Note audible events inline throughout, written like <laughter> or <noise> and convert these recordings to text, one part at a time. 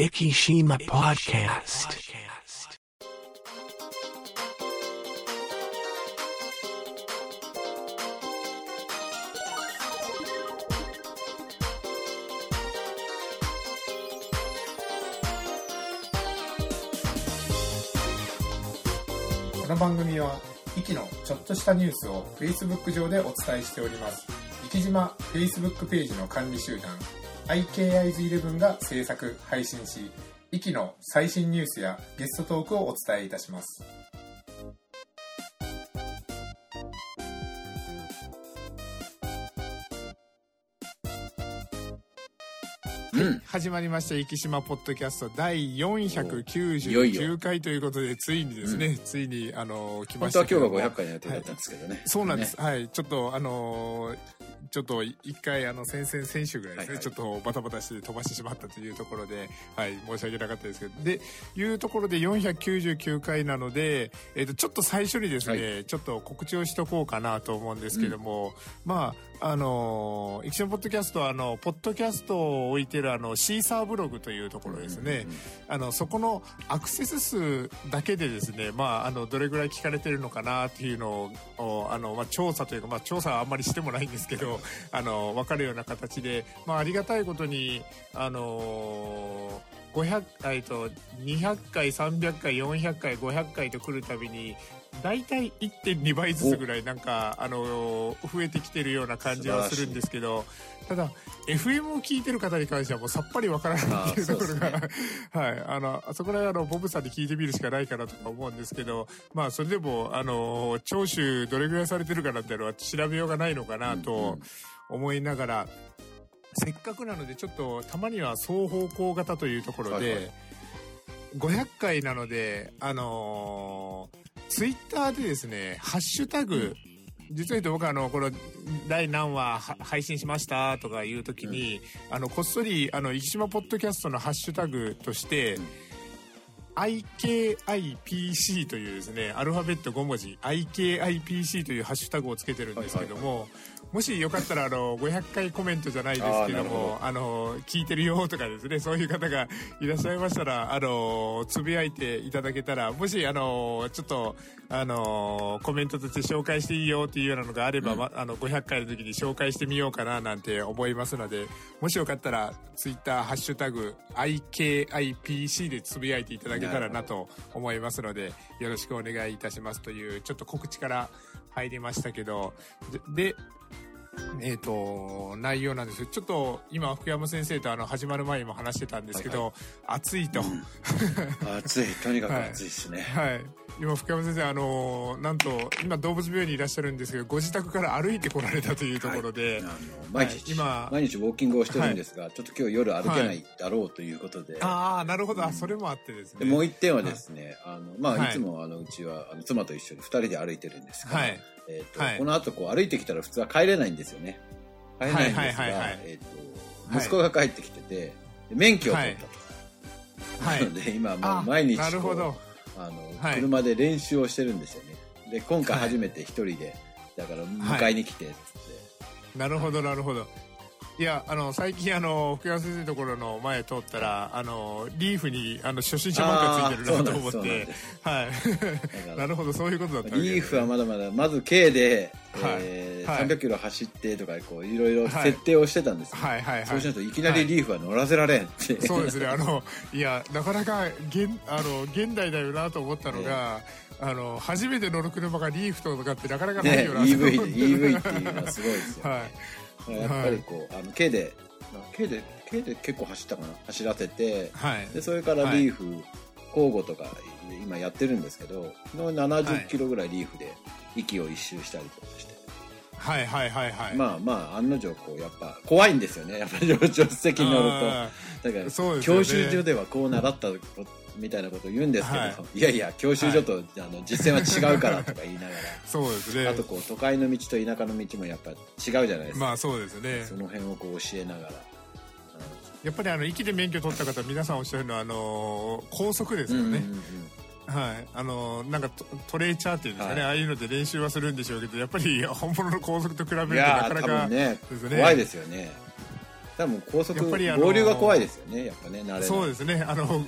Ikishima Podcast. この番組は、イキのちょっとしたニュースを Facebook 上でお伝えしております。生島 Facebook ページの管理集団、IKIs11 が制作、配信し、イキの最新ニュースやゲストトークをお伝えいたします。うん。始まりました、生島ポッドキャスト第いよい499よ回ということで、ついにですね、ついに、あの、来ま本当はしたけども。今日が500回の予定だったんですけどね。そうなんです。ね。はい。ちょっと、あのーちょっと一回、あの、先々先週ぐらいですね、はいはい。ちょっとバタバタして飛ばしてしまったというところで、はい、申し訳なかったですけど、で、いうところで499回なので、えっ、と、ちょっと最初にですね、ちょっと告知をしとこうかなと思うんですけども、まあ、あのー、イクションポッドキャストは、あの、ポッドキャストを置いてる、あの、シーサーブログというところですね。あのそこのアクセス数だけでですね、まあ、あのどれぐらい聞かれてるのかなっていうのをあの、まあ、調査というか、まあ、調査はあんまりしてもないんですけどあの分かるような形で、まあ、ありがたいことにあの500回と200回300回400回500回と来るたびに大体1.2倍ずつぐらいなんかあの増えてきてるような感じはするんですけどただ FM を聞いてる方に関してはもうさっぱりわからないっていうところが、あーそう <laughs> はい、あの、あそこら辺あの、ボブさんに聞いてみるしかないかなとか思うんですけど、まあ、それでも、あの、聴取どれぐらいされてるかなっていうのは調べようがないのかなうんうとん。思いながら、せっかくなので、ちょっと、たまには双方向型というところで、はいはい。500回なので、あのツイッターでですね、ハッシュタグ、実は言うと僕はあの、この、第何話は配信しましたとかいうときに、あの、こっそり、あの、生島ポッドキャストのハッシュタグとして、うん。IKIPC というですね、アルファベット5文字、IKIPC というハッシュタグをつけてるんですけども、もしよかったら、あの、500回コメントじゃないですけども、あの、聞いてるよとかですね、そういう方がいらっしゃいましたら、あの、つぶやいていただけたら、もし、あの、ちょっと、あの、コメントとして紹介していいよっていうようなのがあれば、うん。まあの、500回の時に紹介してみようかななんて思いますので、もしよかったら、ツイッター、ハッシュタグ、IKIPC でつぶやいていただけたらなと思いますので、よろしくお願いいたしますという、ちょっと告知から入りましたけど、で、でえっ、と、内容なんですちょっと今、福山先生とあの、始まる前にも話してたんですけど、暑いと。暑い。とにかく暑いですね。はい。今、福山先生、あのなんと、今、動物病院にいらっしゃるんですけど、ご自宅から歩いてこられたというところで、あの毎はい日、今毎日ウォーキングをしてるんですが、ちょっと今日夜歩けないだろうということで、ああ、なるほど、あ、それもあってですね。でもう一点はですね、あの、まあ、はいいつもあの、うちは、あの、妻と一緒に二人で歩いてるんですが、はい。えっと、はいこの後こう歩いてきたら普通は帰れないんですよね。帰れないんですが、はいはいはいはいえっと、はい息子が帰ってきてて、で免許を取ったと。はいなので、今もあう毎日こうなるほど。あの、はい車で練習をしてるんですよね。で、今回初めて一人で、だから迎えに来て、つって。なるほど、なるほど。いや、あの、最近、あの、福山先生のところの前通ったら、あの、リーフに、あの、初心者マークがついてるなと思ってはい。<laughs> なるほど、そういうことだったリーフはまだまだ、まず K で、はいえーはい300キロ走ってとか、こう、いろいろはい設定をしてたんですよ。はいはいはいそうしないといきなりリーフは乗らせられんって。そうですね、あの、<laughs> いや、なかなか、現、あの、現代だよなと思ったのが、あの、初めて乗る車がリーフとかってなかなかないね、よな、EV で、と思って EV っていうのはすごいですよ、ね。<laughs> はい。やっぱりこう、あの、K で、K で、K で結構走ったかな走らせて、はい。で、それからリーフ、交互とか今やってるんですけど、の70キロぐらいリーフで息を一周したりとかして。はいはいはいはい。まあまあ、案の定こう、やっぱ怖いんですよね。やっぱり助手席に乗ると。あだから、ね教習所ではこう習ったみたいなことを言うんですけど、、はいやいや、教習所と、あの実践は違うからとか言いながら。ー <laughs> そうですね。あとこう、都会の道と田舎の道もやっぱ違うじゃないですか。まあそうですね。その辺をこう教えながら。やっぱりあの、息で免許取った方、皆さんおっしゃるのは、あの、高速ですよね。うんうんうんうんはい。あの、なんかトトレーチャーっていうんですかね、はいああいうので練習はするんでしょうけど、やっぱり <laughs> 本物の高速と比べるとなかなか、分ね怖いですよね多分高速、合流が怖いですよね、やっぱね、慣れ。そうですね。あの、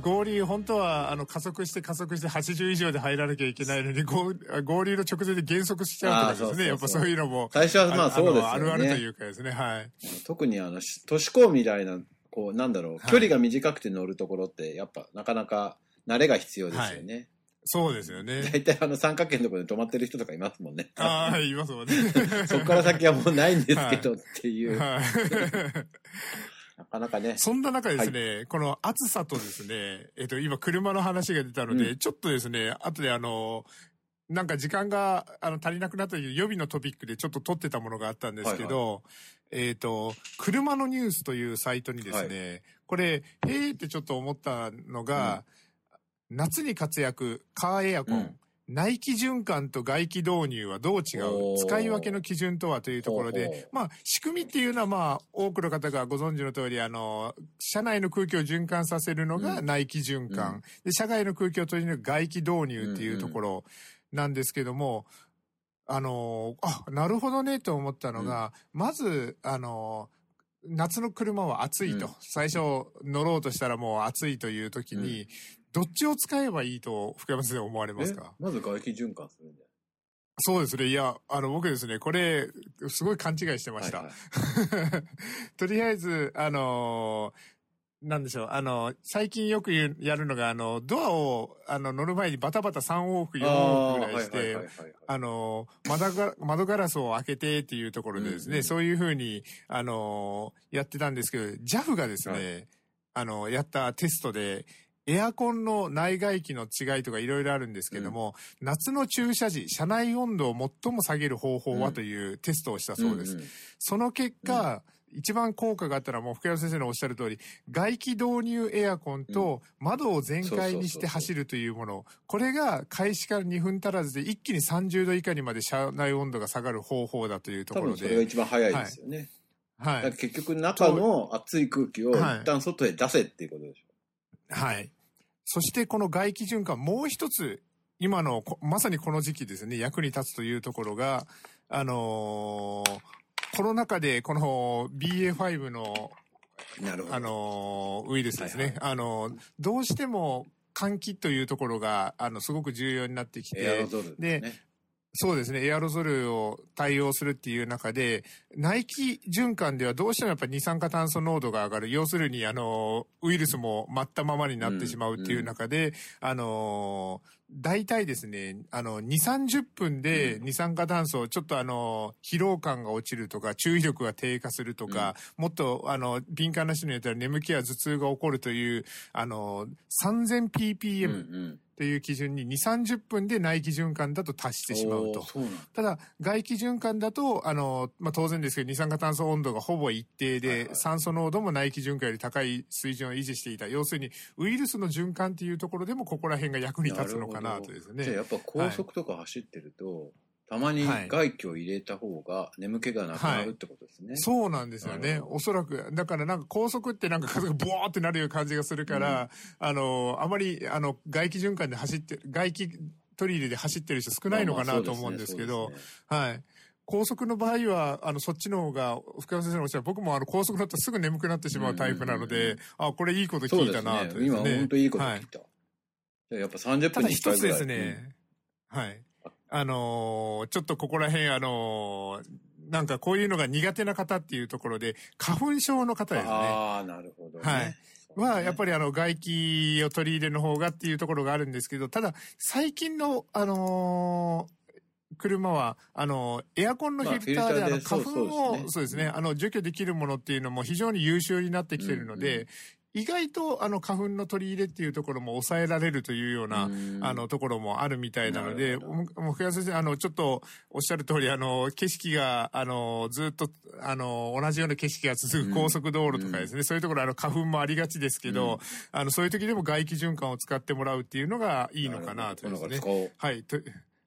合流、本当は、あの、加速して加速して80以上で入らなきゃいけないのに、合合流の直前で減速しちゃうとかですね。やっぱそういうのも。最初はまあそうですよね。あのあるあるというかですね。はい。特にあの、し都市高みたいな、こう、なんだろう、い距離が短くて乗るところって、やっぱなかなか慣れが必要ですよね。そうですよね。大体あの三角形のところで止まってる人とかいますもんね。ああ、はい、いますもんね。<laughs> そこから先はもうないんですけどっていう、はい。なかなかね。そんな中ですね、この暑さとですね、<laughs> えっと、今車の話が出たので、うちょっとですね、後であの、なんか時間があの足りなくなった予備のトピックでちょっと撮ってたものがあったんですけど、えっ、と、車のニュースというサイトにですね、これ、へーってちょっと思ったのが、夏に活躍、カーエアコン、うん内気循環と外気導入はどう違う？使い分けの基準とはというところでまあ、仕組みっていうのは、まあ、多くの方がご存知の通り、あの、車内の空気を循環させるのがうん。内気循環、うん。で、車外の空気を取り抜く外気導入っていうところなんですけども、あの、あ、なるほどねと思ったのが、まず、あの、夏の車は暑いと、うん。最初乗ろうとしたらもう暑いという時に、どっちを使えばいいと福山先生思われますえかまず外気循環するんだよ。そうですね。いや、あの、僕ですね、これ、すごい勘違いしてました。はいはい <laughs> とりあえず、あのーなんでしょう、あの、最近よくやるのが、あの、ドアを、あの、乗る前にバタバタ3往復、4往復ぐらいして、あの、窓ガラ窓ガラスを開けてっていうところでですね、うんうんそういうふうに、あの、やってたんですけど、JAF がですね、はいあの、やったテストで、エアコンの内外気の違いとかいろいろあるんですけども、夏の駐車時、車内温度を最も下げる方法はうんというテストをしたそうです。んんその結果、一番効果があったのはもう福山先生のおっしゃる通り、外気導入エアコンと窓を全開にして走るというもの、これが開始から2分足らずで一気に30度以下にまで車内温度が下がる方法だというところ多分それがで、一番早いですよね。はいだから。結局中の熱い空気をはい一旦外へ出せっていうことでしょ。はい。そしてこの外気循環、もう一つ、今のこ、まさにこの時期ですね、役に立つというところが、あのーコロナ禍でこの BA.5 の。あのーウイルスですね。はいあのーどうしても換気というところが、あの、すごく重要になってきて、ですね。そうですね、エアロゾルを対応するっていう中で、内気循環ではどうしてもやっぱり二酸化炭素濃度が上がる。要するに、あのーウイルスも舞ったままになってしまうっていう中で、あのー大体ですね、あの、2、30分でうん。二酸化炭素、ちょっとあの、疲労感が落ちるとか、注意力が低下するとか、もっと、あの、敏感な人によっては眠気や頭痛が起こるという、あの、うん 3000ppm うんという基準に2、30分で内気循環だと達してしまうと。うただ、外気循環だと、あの、まあ、当然ですけど、二酸化炭素温度がほぼ一定で、はいはい。酸素濃度も内気循環より高い水準を維持していた。要するに、ウイルスの循環っていうところでも、ここら辺が役に立つのかなとですね。じゃあやっぱ高速とか走ってると、たまにはい外気を入れた方が眠気がなくなるってことですね。そうなんですよねおそらく。だからなんか高速ってなんか風がボワーってなるような感じがするから、あの、あまり、あの、外気循環で走って、外気取り入れで走ってる人少ないのかなと思うんですけど、はい。高速の場合は、あの、そっちの方が、福山先生のおっしゃる、僕もあの、高速乗ったらすぐ眠くなってしまうタイプなのうんうんうんで、あ、これいいこと聞いたなと。です今本当いいことはい聞いた。じゃあやっぱ30ただ分に1回ぐらい。一つですね、はい。あのーちょっとここら辺、あのーなんかこういうのが苦手な方っていうところで、花粉症の方うん。ですね。ああ、なるほどね。はいは、やっぱり、りあの、外気を取り入れの方がっていうところがあるんですけど、ただ、最近の、あのー車は、あの、エアコンのフィルターで、まああの、花粉を、そうですねあの、除去できるものっていうのも非常に優秀になってきてるので、意外と、あの、花粉の取り入れっていうところも抑えられるというような、うん。あの、ところもあるみたいなので、も福山先生、あの、ちょっとおっしゃる通り、あの、景色が、あの、ずっと、あの、同じような景色が続く高速道路とかですね、そういうところ、あの、花粉もありがちですけど、うん。あの、そういう時でも外気循環を使ってもらうっていうのがいいのかなとですね。はい。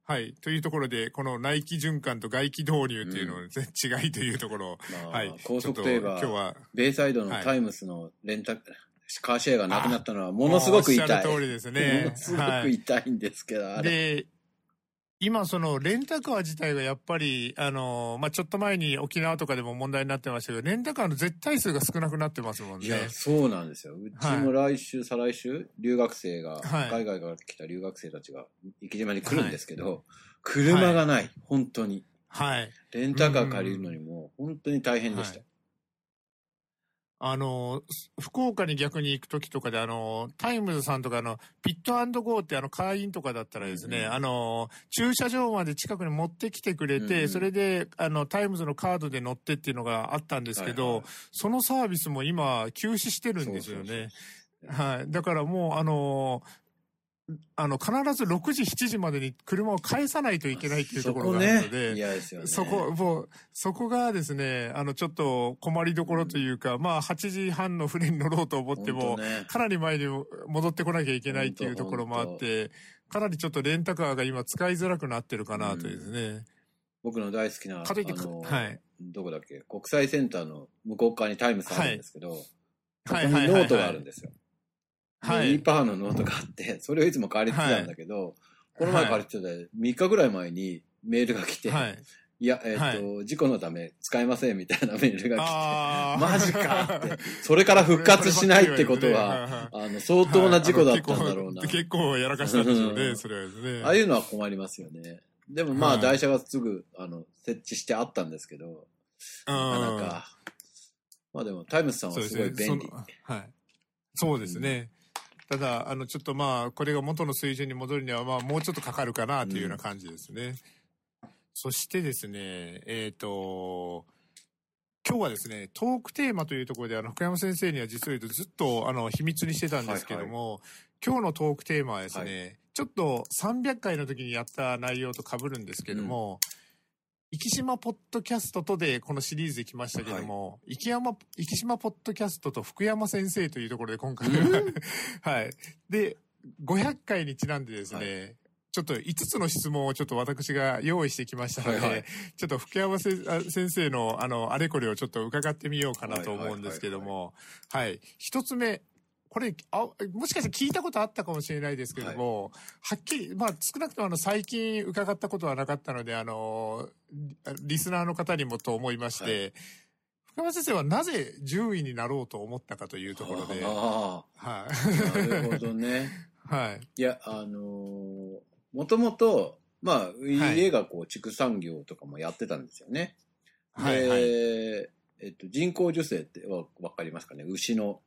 とはい。というところで、この内気循環と外気導入っていうのの、違いというところを、まあはい。高速といえば今日は、ベイサイドのはいタイムスのレンタ、カーシェアがなくなったのはものすごく痛い。おっしゃる通りですね <laughs> ものすごく痛いんですけど、あれ。で、今、その、レンタカー自体がやっぱり、あの、まあ、ちょっと前に沖縄とかでも問題になってましたけど、レンタカーの絶対数が少なくなってますもんね。いや、そうなんですよ。うちも来週、再来週、留学生が、はい海外から来た留学生たちが、生島に来るんですけど、車がない、本当に。はい。レンタカー借りるのにも、本当に大変でした。はいあの、福岡に逆に行くときとかで、あの、タイムズさんとかの、ピットゴーってあの、会員とかだったらですね、うんうんあの、駐車場まで近くに持ってきてくれて、うんうんそれで、あの、タイムズのカードで乗ってっていうのがあったんですけど、はいはいそのサービスも今、休止してるんですよね。そうそうそうはい。だからもう、あの、あの、必ず6時、7時までに車を返さないといけないっていうところがあるのそこで、ね。そこ、もう、そこがですね、あの、ちょっと困りどころというか、まあ、8時半の船に乗ろうと思ってもねかなり前に戻ってこなきゃいけないっていうところもあって、かなりちょっとレンタカーが今使いづらくなってるかなとですね。僕の大好きな、かといってあの、はいどこだっけ、国際センターの向こう側にタイムズあるんですけど、はいにはいはいはいノートがあるんですよ。はい。2パーのノートがあって、<laughs> それをいつも借りてたんだけど、この前借りてた3日ぐらい前にメールが来て、、はいい。や、えっ、と、事故のため使えませんみたいなメールが来あて、ー <laughs> マジかって、それから復活しないってことは、あの、相当な事故だったんだろうな。はい結構結構やらかしたんでしょうね、それはですね。ああいうのは困りますよね。でもまあ、はい台車がすぐ、あの、設置してあったんですけど、なかなか。まあでも、タイムズさんはすごい便利。はい。そうですね。ただ、あの、ちょっとまあ、これが元の水準に戻るには、まあ、もうちょっとかかるかなというような感じですね。そしてですね、えっ、と、今日はですね、トークテーマというところで、あの、福山先生には実を言うとずっと、あの、秘密にしてたんですけども、今日のトークテーマはですね、ちょっと300回の時にやった内容と被るんですけども、生島ポッドキャストとでこのシリーズで来ましたけども、生山、生島ポッドキャストと福山先生というところで今回は、<laughs> はい。で、500回にちなんでですね、はちょっと5つの質問をちょっと私が用意してきましたので、はいはい。ちょっと福山先生のあの、あれこれをちょっと伺ってみようかなと思うんですけども、はい。一つ目、これあ、もしかして聞いたことあったかもしれないですけども、はっきり、まあ少なくともあの最近伺ったことはなかったので、あの、リリスナーの方にもと思いまして、福山先生はなぜ獣医になろうと思ったかというところで、あはあ、なるほどね。い。<laughs> はい。いや、あのーもともと、まあ、家がこう、畜産業とかもやってたんですよね。はい。はい。で、えっと、人工授精ってわわかりますかね？牛の。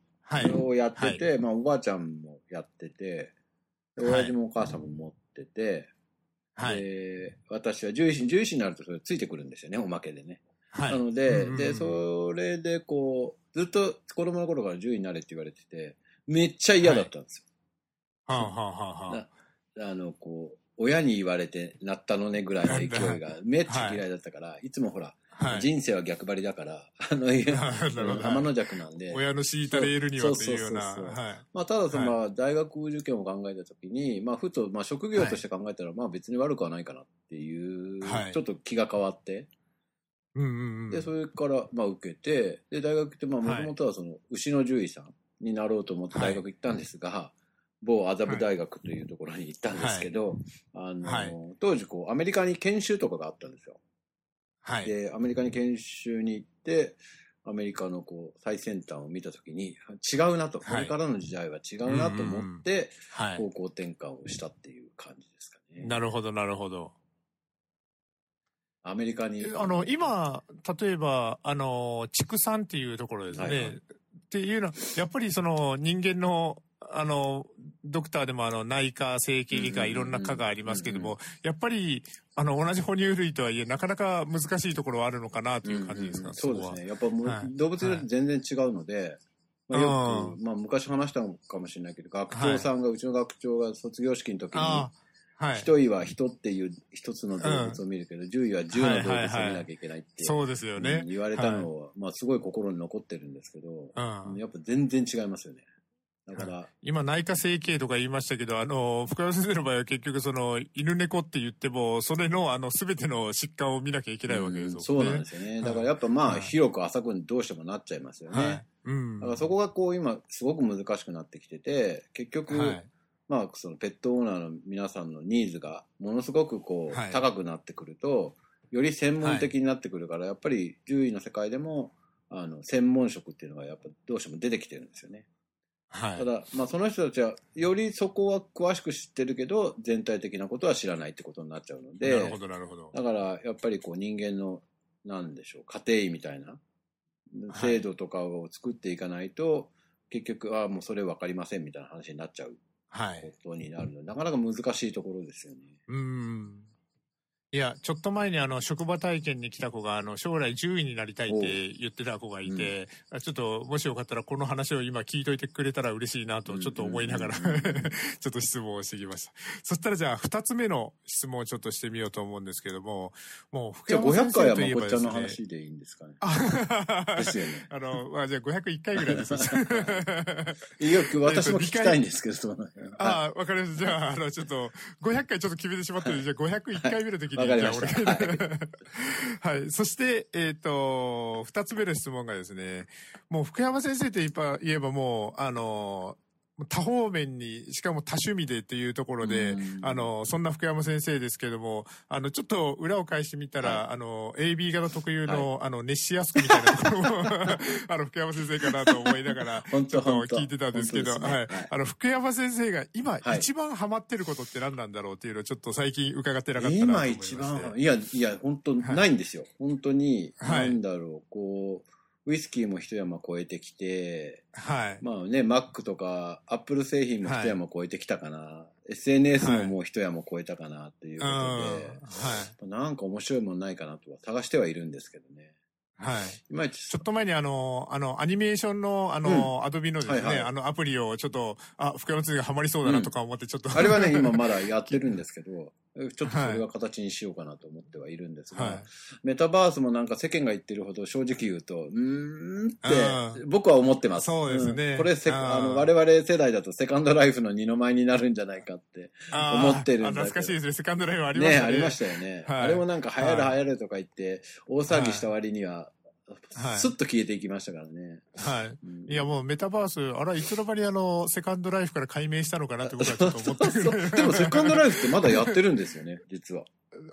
をやってて、はまあ、おばあちゃんもやってて、親父もお母さんも持ってて、はい。で私は獣医師、獣医師になるとそれついてくるんですよね、おまけでね。はい。なので、うんうんうんで、それでこう、ずっと子供の頃から獣医になれって言われてて、めっちゃ嫌だったんですよ。はあ、はあはあはあ、あの、こう、親に言われてなったのねぐらいの勢いがめっちゃ嫌いだったから、いつもほら、はい。人生は逆張りだから、<laughs> あの、<laughs> <laughs> 天の弱なんで、親の敷いたレールにはというような。そうそうそうそう。はい。まあ、ただその、はまあ大学受験を考えたときに、まあ、ふと、まあ、職業として考えたら、まあ、別に悪くはないかなっていう、はい。ちょっと気が変わって、うんうんうん。で、それから、まあ、受けて、で、大学って、まあ、もともとはその、牛の獣医さんになろうと思って大学行ったんですが、某麻布大学というところに行ったんですけど、あの、はい。当時、こう、アメリカに研修とかがあったんですよ。はい。で、アメリカに研修に行って、アメリカのこう、最先端を見たときに、違うなと、こはいれからの時代は違うなと思って、はい。方向転換をしたっていう感じですかね。なるほど、なるほど。アメリカに。あの、今、例えば、あの、畜産っていうところですね。はいはいっていうのは、やっぱりその人間の、あの、ドクターでもあの内科、整形外科、うんうんうんいろんな科がありますけどうんも、やっぱり、あの、同じ哺乳類とはいえ、なかなか難しいところはあるのかなという感じですか、うんうんそうですこね。やっぱはい。動物って全然違うので、まあ、よく、まあ昔話したのかもしれないけど、学長さんが、うちの学長が卒業式の時に、はい。一人は人っていう一つの動物を見るけど、獣医は十の動物を見なきゃいけないって、そうですよね。うん。言われたのは、まあすごい心に残ってるんですけど、うん。やっぱ全然違いますよね。だから、今、内科整形とか言いましたけど、あの、福山先生の場合は結局、その、犬猫って言っても、それの、あの、すべての疾患を見なきゃいけないわけですよね。うんそうなんですよね。だからやっぱまあ、広く浅くにどうしてもなっちゃいますよね。はい。うん。だからそこがこう今すごく難しくなってきてて、結局、はい。まあ、そのペットオーナーの皆さんのニーズがものすごくこう、はい高くなってくると、より専門的になってくるから、やっぱり獣医の世界でも、あの、専門職っていうのがやっぱどうしても出てきてるんですよね。はいた。だ、まあその人たちは、よりそこは詳しく知ってるけど、全体的なことは知らないってことになっちゃうので、なるほど、なるほど。だから、やっぱりこう人間の、なんでしょう、家庭医みたいなはい制度とかを作っていかないと、結局、ああ、もうそれ分かりませんみたいな話になっちゃうはい。ことになるので、なかなか難しいところですよね。うん。いや、ちょっと前にあの、職場体験に来た子が、あの、将来獣医になりたいって言ってた子がいて、あちょっと、もしよかったらこの話を今聞いといてくれたら嬉しいなと、ちょっと思いながら、うんうんうんうん <laughs> ちょっと質問をしてきました。そしたらじゃあ、二つ目の質問をちょっとしてみようと思うんですけども、もう、福じゃあ500山先回はま生といえばですねこっちゃんの話でいいんですかね。あ <laughs> ですよね。あの、まあ、じゃあ501回ぐらいです。<laughs> いや、私も聞きたいんですけど、ああ、わかりました。じゃあ、あの、ちょっと、500回ちょっと決めてしまったので、じゃあ501回目の時に、わかりました <laughs> はい。そして、えっ、と、二つ目の質問がですね、もう福山先生といえば言えばもう、あの、多方面に、しかも多趣味でっていうところでうん、あの、そんな福山先生ですけども、あの、ちょっと裏を返してみたら、はあの、AB 型特有の、あの、熱しやすくみたいなところも、<laughs> あの、福山先生かなと思いながら、<laughs> 本ちょっと聞いてたんですけど、はい。あの、福山先生が今はい。一番ハマってることって何なんだろうっていうのをちょっと最近伺ってなかったなと思今いまして。一番、いや、いや、本当はいないんですよ。本当に、はい。なんだろう、こう、ウイスキーも一山超えてきて、はい。まあね、マックとか、アップル製品も一山超えてきたかな。SNS ももう一山超えたかなっていううん。ことはい。で、なんか面白いものないかなとは探してはいるんですけどね。はい。いまいちちょっと前にあの、あの、アニメーションの、あの、アドビのですね、はいはいあの、アプリをちょっと、あ、福山先生がハマりそうだなとか思って、ちょっと、あれはね、今まだやってるんですけど、<laughs> ちょっとそれが形にしようかなと思ってはいるんですが、はい。メタバースもなんか世間が言ってるほど正直言うと、うーんあって僕は思ってます。そうですねんこれせあの我々世代だとセカンドライフの二の舞になるんじゃないかって。思ってるんだけどあ懐かしいですね。セカンドライブありましねたね。ありましたよね。はいあれもなんか流行るはい流行るとか言って、大騒ぎした割には、はいスッと消えていきましたからね。はい。うんいやもうメタバース、あら、いつの間にあの、セカンドライフから解明したのかなって僕はちょっと思って <laughs> そうそうでもセカンドライフってまだやってるんですよね、実は。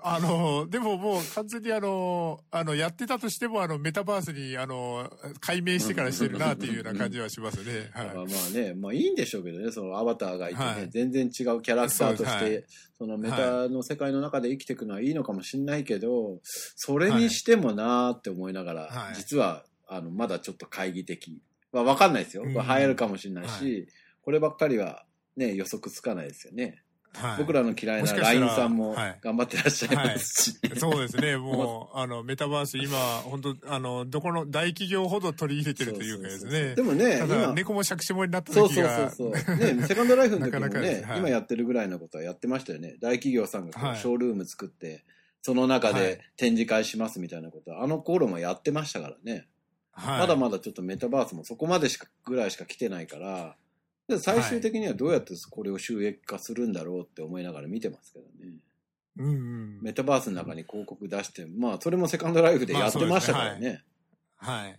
あの、でももう完全にあの、あの、やってたとしても、あの、メタバースに、あの、解明してからしてるなっていうような感じはしますね。はまあね、まあいいんでしょうけどね、そのアバターがいてね、はい。全然違うキャラクターとして、そのメタの世界の中で生きていくのはいいのかもしれないけど、それにしてもなーって思いながら、はい。実は、あの、まだちょっと懐疑的。まあわかんないですよ。これ流行るかもしれないし、はこればっかりはね、予測つかないですよね。い。はい。僕らの嫌いな LINE さんもはい頑張ってらっしゃいますし、そうですね。もう、あの、メタバース、今、本当あの、どこの大企業ほど取り入れてるというかですねそうそうそうで。もね、ただ、今、猫も杓子もになったそうそう時が、そうそう。ね、<laughs> セカンドライフの時もなかなか今やってるぐらいのことはやってましたよね。大企業さんがショールーム作って、その中はいで展示会しますみたいなことは、あの頃もやってましたからね。はいまだまだちょっとメタバースもそこまでしか、ぐらいしか来てないから、で最終的にはどうやってこれを収益化するんだろうって思いながら見てますけどね。うんうん。メタバースの中に広告出して、まあそれもセカンドライフでやってましたからね。はい。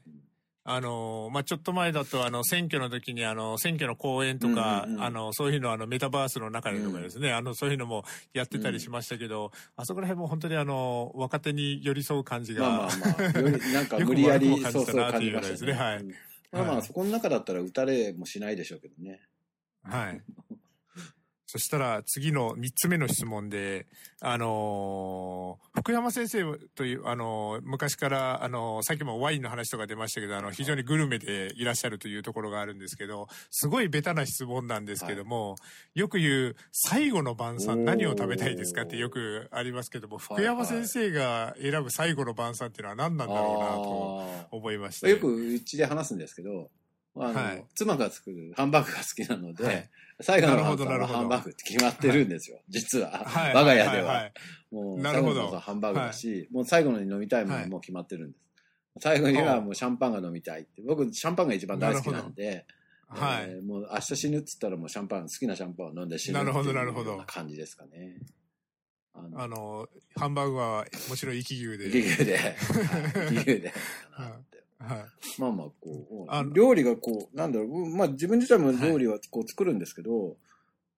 あの、まあ、ちょっと前だと、あの、選挙の時に、あの、選挙の講演とか、うんうんうんあの、そういうの、あの、メタバースの中でとかですね、あの、そういうのもやってたりしましたけど、あそこら辺も本当にあの、若手に寄り添う感じが、まあまあまあ、よりなんか <laughs> 無理やりそうそう感じましたね。ですねはいうんまあまあ、はいそこの中だったら打たれもしないでしょうけどね。はい。<laughs> そしたら次の三つ目の質問で、あのー福山先生という、あのー昔から、あのーさっきもワインの話とか出ましたけど、あの、非常にグルメでいらっしゃるというところがあるんですけど、すごいベタな質問なんですけども、よく言う、最後の晩餐何を食べたいですかってよくありますけども、福山先生が選ぶ最後の晩餐っていうのは何なんだろうなとあ思いまして。ーよくうちで話すんですけど、あの、はい。妻が作るハンバーグが好きなので、はい。最後のハンバーグって決まってるんですよ、実は。はい。我が家では。はいはいもう最後のハンバーグだし、もう最後に飲みたいものも決まってるんです。最後にはもうシャンパンが飲みたいって。僕、シャンパンが一番大好きなんで、はい。えーもう明日死ぬっつったらもうシャンパン、好きなシャンパンを飲んで死ぬってほどなるほどような感じですかね。あのあの、ハンバーグはもちろん生き牛で。生き牛で、<laughs> はい。生き牛で。<laughs> はい。まあまあ、こう料理がこう、なんだろう、まあ自分自体も料理はこう作るんですけど、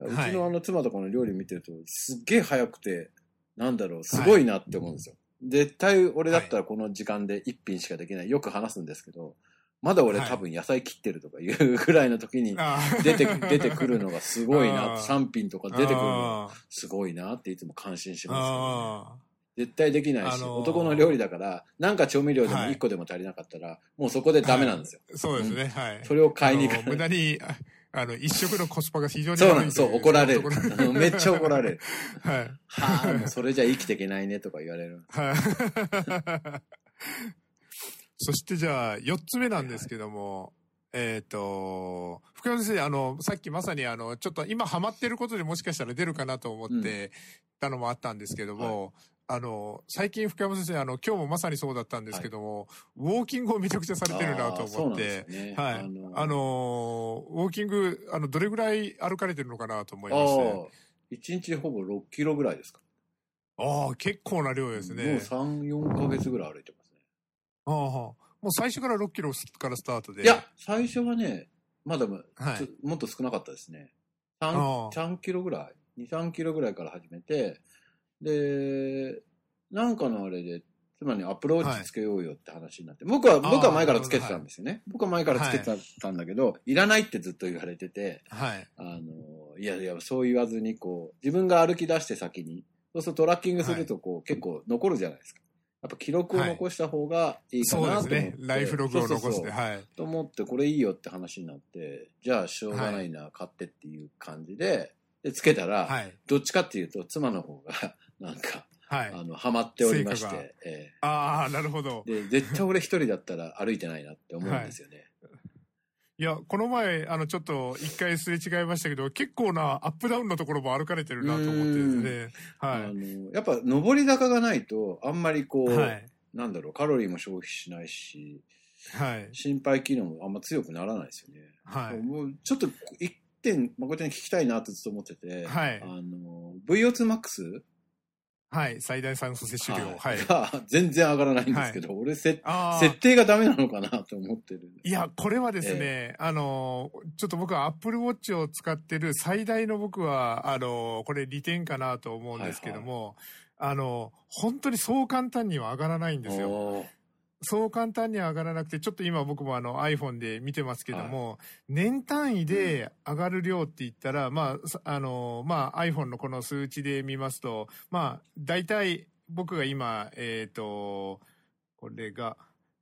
うはい。ちのあの妻とかの料理見てると、すっげえ早くて、なんだろう、すごいなって思うんですよ。絶対俺だったらこの時間で一品しかできない。よく話すんですけど、まだ俺はい。多分野菜切ってるとかいうぐらいの時に出て、出てくるのがすごいな。あー。3品とか出てくるのがすごいなっていつも感心しますよね、あ絶対できないし、あのー男の料理だから、なんか調味料でもはい1個でも足りなかったら、もうそこでダメなんですよ。ーそうですね、はい。それを買いに行あの無。駄に、ああの、一食のコスパが非常にそうなんです、そう、怒られる。めっちゃ怒られる。<laughs> はい。はあ、もうそれじゃ生きていけないねとか言われる。はい。そしてじゃあ、四つ目なんですけども、えっ、と、福山先生、あの、さっきまさにあの、ちょっと今ハマってることでもしかしたら出るかなと思ってたのもあったんですけども、あの、最近福山先生、あの、今日もまさにそうだったんですけども、ウォーキングをめちゃくちゃされてるなと思って、ね。はい。あのウォーキング、あの、どれぐらい歩かれてるのかなと思いあまして。あ、一日ほぼ6キロぐらいですか。ああ、結構な量ですね。もう3、4ヶ月ぐらい歩いてますね。ああもう最初から6キロからスタートで。いや、最初はね、まだまはいもっと少なかったですね。あ 3, あ3キロぐらい ?2、3キロぐらいから始めて、で、なんかのあれで、妻にアプローチつけようよって話になって、僕は、僕は前からつけてたんですよね。僕は前からつけてたんだけど、い、らないってずっと言われてて、はい。あの、いやいや、そう言わずに、こう、自分が歩き出して先に、そうするとトラッキングすると、こう、結構残るじゃないですか。やっぱ記録を残した方がいいかそうなと思って。ですね。ライフログを残して、そうそうそうはい。と思って、これいいよって話になって、じゃあしょうがないな、買ってっていう感じで、で、つけたら、はい。どっちかっていうと、妻の方が、なんか、はい。あの、ハマっておりまして、えああ、なるほど。えで、絶対俺一人だったら歩いてないなって思うんですよね。いや、この前、あの、ちょっと一回すれ違いましたけど、結構なアップダウンのところも歩かれてるなと思ってですね。はあの、やっぱ、上り坂がないと、あんまりこい。う、はい。なんだろう、カロリーも消費しないし、はい。心肺機能もあんま強くならないですよね。はい。もうちょっと一点、誠に聞きたいなってずっと思ってて、はいあの、VO2max? はい。最大酸素摂取量。はい。が <laughs> 全然上がらないんですけど、俺。設定がダメなのかなと思ってるいや、これはですね、あの、ちょっと僕は Apple Watch を使ってる最大の僕は、あの、これ利点かなと思うんですけども、あの、本当にそう簡単には上がらないんですよ。そう簡単には上がらなくて、ちょっと今僕もあの iPhone で見てますけども、年単位で上がる量って言ったら、まあ、さあの、まあ iPhone のこの数値で見ますと、まあ、大体僕が今、えっ、と、これが、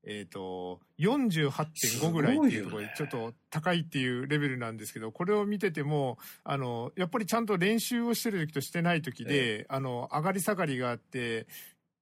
えっ、と、48.5ぐらいっていうところで、ちょっと高いっていうレベルなんですけど、これを見てても、あの、やっぱりちゃんと練習をしてる時としてない時で、あの、上がり下がりがあって、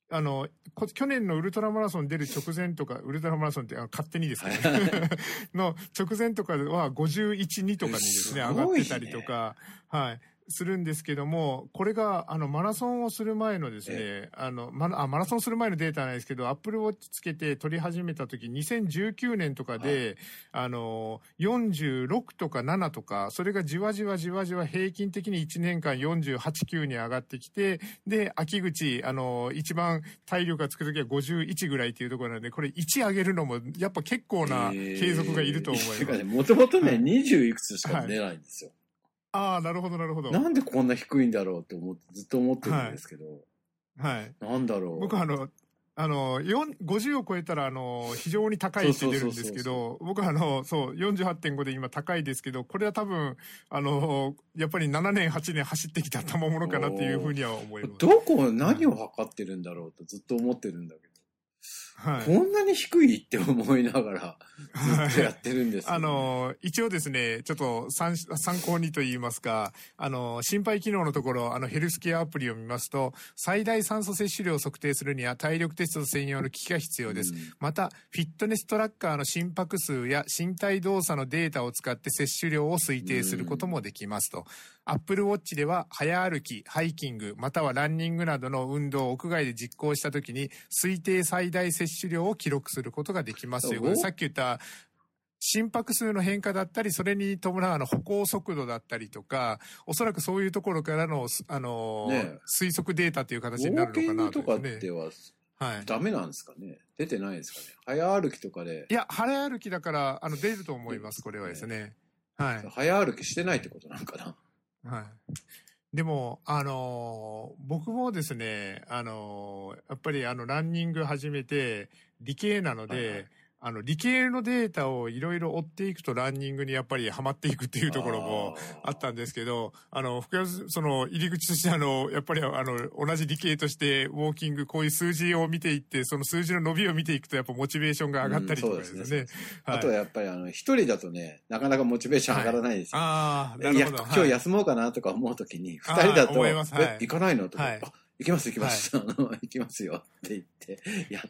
あの、こ去年のウルトラマラソン出る直前とか、ウルトラマラソンって勝手にですけど、ね、<laughs> の直前とかは51、2とかにですね、すね。上がってたりとか、はい。するんですけども、これが、あの、マラソンをする前のですね、あの、マラあマラソンする前のデータなんですけど、アップルウォッチつけて撮り始めた時、2019年とかで、あの、46とか7とか、それがじわじわじわじわ平均的に1年間48、9に上がってきて、で、秋口、あの、一番体力がつく時は51ぐらいっていうところなので、これ1上げるのも、やっぱ結構な継続がいると思います。えーもともとね、はい20いくつしか出ないんですよ。ああ、なるほど、なるほど。なんでこんな低いんだろうって思って、ずっと思ってるんですけど、はい。なんだろう。僕はあの、あの、4 50を超えたら、あの、非常に高いって出るんですけど、僕はあの、そう、48.5で今高いですけど、これは多分、あの、やっぱり7年、8年走ってきた賜物かなっていうふうには思います。どこ、何を測ってるんだろうとずっと思ってるんだけど、はい。こんなに低いって思いながら、<laughs> ずっとやってるんですよね、あの、一応ですね、ちょっと参参考にと言いますか、あの、心肺機能のところ、あの、ヘルスケアアプリを見ますと、最大酸素摂取量を測定するには体力テスト専用の機器が必要です。うんまた、フィットネストラッカーの心拍数や身体動作のデータを使って摂取量を推定することもできますと。アップルウォッチでは、早歩き、ハイキング、またはランニングなどの運動を屋外で実行したときに、推定最大摂取量を記録することができますということでおさっき言った、心拍数の変化だったり、それに伴うあの歩行速度だったりとか、おそらくそういうところからの、すあのーねえ推測データというウ形になォーキンるのかなグとかっですね。てははい。ダメなんですかね？出てないですかね？早歩きとかでい、や、早歩きだから、あの、出ると思います、これはですね。はい。早歩きしてないってことなんかな？はい。でも、あのー僕もですね、あのーやっぱりあの、ランニング始めて、理系なので、はいはい。あの、理系のデータをいろいろ追っていくとランニングにやっぱりハマっていくっていうところもあったんですけど、あの、福山その入り口としてあの、やっぱりあの、同じ理系としてウォーキング、こういう数字を見ていって、その数字の伸びを見ていくとやっぱモチベーションが上がったりとかですね。うんすはい。あとはやっぱりあの、一人だとね、なかなかモチベーション上がらないですよ。ああ、なるほど。今日はい。休もうかなとか思うときに、二人だと、思います。はい。え、行かないのとか、行きます行きます、<laughs> あの、行きますよって言って、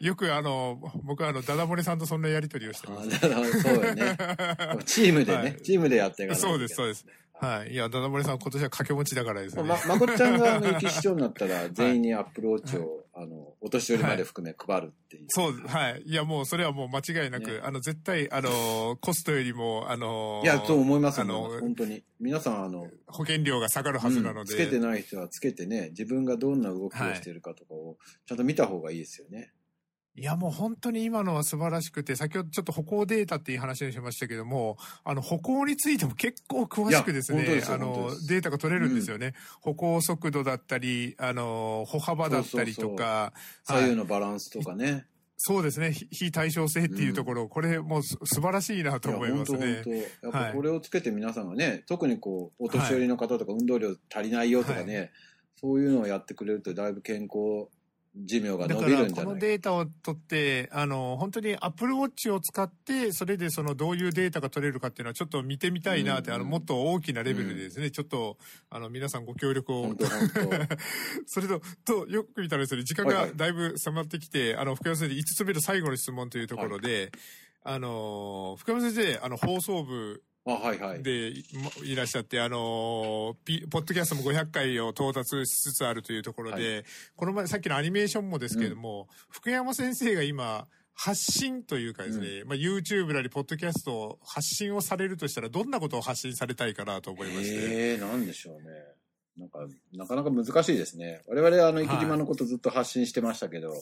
よくあの、僕はあの、ダダ漏れさんとそんなやりとりをしてます。あだそうよね。<laughs> チームでね、はいチームでやっていかないといけないそうです、そうです。はい。いや、ダダ漏れさん今年は掛け持ちだからですね。ま、まこっちゃんがあの、駅市長になったら、全員にアップルウォッチを、あの、お年寄りまで含め配るっていう。そう、はい。いや、もう、それはもう間違いなく、ねあの、絶対、あの、コストよりも、あの、いや、と思いますあのの、本当に。皆さん、あの、保険料が下がるはずなので。うんつけてない人はつけてね、自分がどんな動きをしてるかとかを、ちゃんと見た方がいいですよね。いや、もう本当に今のは素晴らしくて、先ほどちょっと歩行データっていう話をしましたけども、あの、歩行についても結構詳しくですねす、よあのデータが取れるんですよね。歩行速度だったり、あの、歩幅だったりとか、左右のバランスとかね。そうですね、非非対称性っていうところ、これもうす素晴らしいなと思いますね。やっぱこれをつけて皆さんがね、特にこう、お年寄りの方とか運動量足りないよとかね、そういうのをやってくれるとだいぶ健康寿命がだから伸びるんじゃない？このデータを取ってあの本当にアップルウォッチを使ってそれでそのどういうデータが取れるかっていうのはちょっと見てみたいなって、うん。うんあのもっと大きなレベルでですね、ちょっとあの皆さんご協力を。<laughs> それととよく見たらですね時間はいはい。がだいぶ迫ってきて、あの福山先生5つ目の最後の質問というところで、あの福山先生あの放送部あ、はいはい。でいいらっしゃって、あのーピポッドキャストも500回を到達しつつあるというところで、この前、さっきのアニメーションもですけれども、福山先生が今、発信というかですね、まあ、YouTube なり、ポッドキャストを発信をされるとしたら、どんなことを発信されたいかなと思いまして。ええなんでしょうね。なんか、なかなか難しいですね。我々、あの、生島のことずっと発信してましたけど、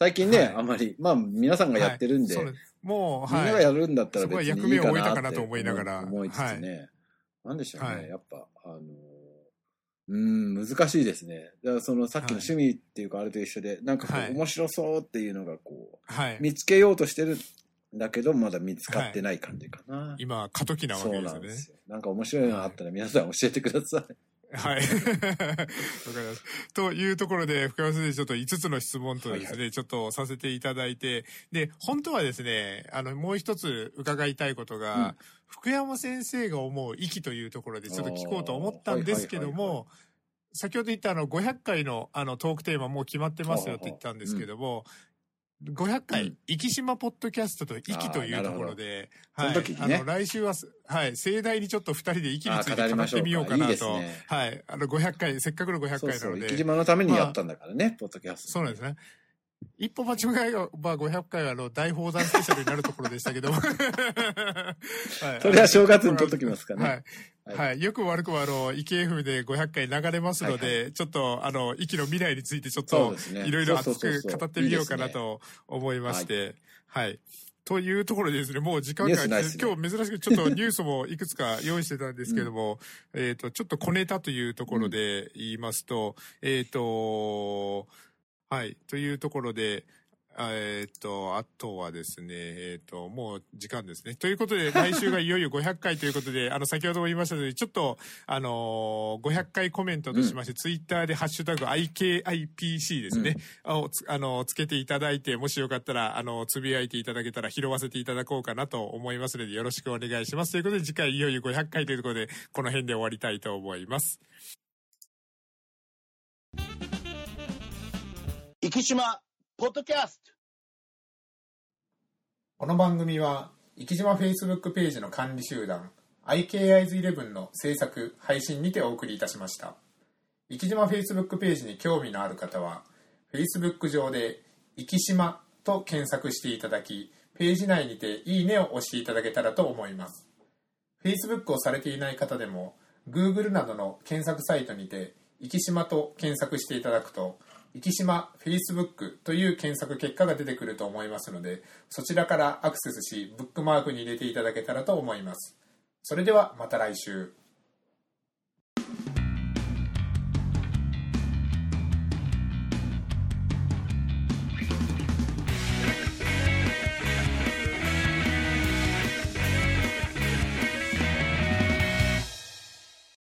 最近ね、はいあんまり、まあ、皆さんがやってるんで、はいそうですもう、みんながはい。やるんだったら別にいいかそこは役目を終えたなってかなと思いながら思いつつね。なんでしょうね、はいやっぱ、あの、うーん、難しいですね。だからそのさっきの趣味っていうかあれと一緒で、なんかこう、はい面白そうっていうのがこはい。う、見つけようとしてるんだけど、まだ見つかってない感じかな。今、過渡期なわそうけですよね。なんですよ。なんか面白いのあったら皆さん教えてください。はい。わかります。というところで、福山先生、ちょっと5つの質問とですね、はいちょっとさせていただいて、で、本当はですね、あの、もう一つ伺いたいことが、うん福山先生が思う息というところでちょっと聞こうと思ったんですけども、先ほど言ったあの、500回のあの、トークテーマもう決まってますよって言ったんですけども、500回、うん生島ポッドキャストと息というところで、あーなるほどその時にねあの、来週はす、はい、盛大にちょっと二人で息について語ってみようかなと。はい。あの、500回、せっかくの500そうそう、回なので。生島のためにやったんだからね、ポッドキャスト。そうなんですね。一歩間違えば500回はあの大砲弾スペシャルになるところでしたけども。<laughs> はいそれは正月に撮っときますかね。はい。はい。よく悪くは、あの、池 F で500回流れますので、はいちょっと、あの、息の未来についてちょっと。いろいろ熱く語ってみようかないと思いまして、はい。というところでですね、もう時間が、ね今日珍しくちょっとニュースもいくつか用意してたんですけども、えっと、ちょっと小ネタというところで言いますと、えっと、はい、というところで、あえっと、あとはですね、えっと、もう時間ですね。ということで、<laughs> 来週がいよいよ500回ということで、あの、先ほども言いましたので、ちょっと、あのー500回コメントとしまして、ツイッターでハッシュタグ IKIPC ですね、あをつあの、つけていただいて、もしよかったら、あの、つぶやいていただけたら拾わせていただこうかなと思いますので、よろしくお願いします。ということで、次回いよいよ500回というところで、この辺で終わりたいと思います。生島ポッドキャストこの番組は、生島 Facebook ページの管理集団、IKIs11 の制作、配信にてお送りいたしました。生島 Facebook ページに興味のある方は、Facebook 上で、生島と検索していただき、ページ内にていいねを押していただけたらと思います。Facebook をされていない方でも、Google などの検索サイトにて、生島と検索していただくと、生島 Facebook という検索結果が出てくると思いますので、そちらからアクセスし、ブックマークに入れていただけたらと思います。それではまた来週。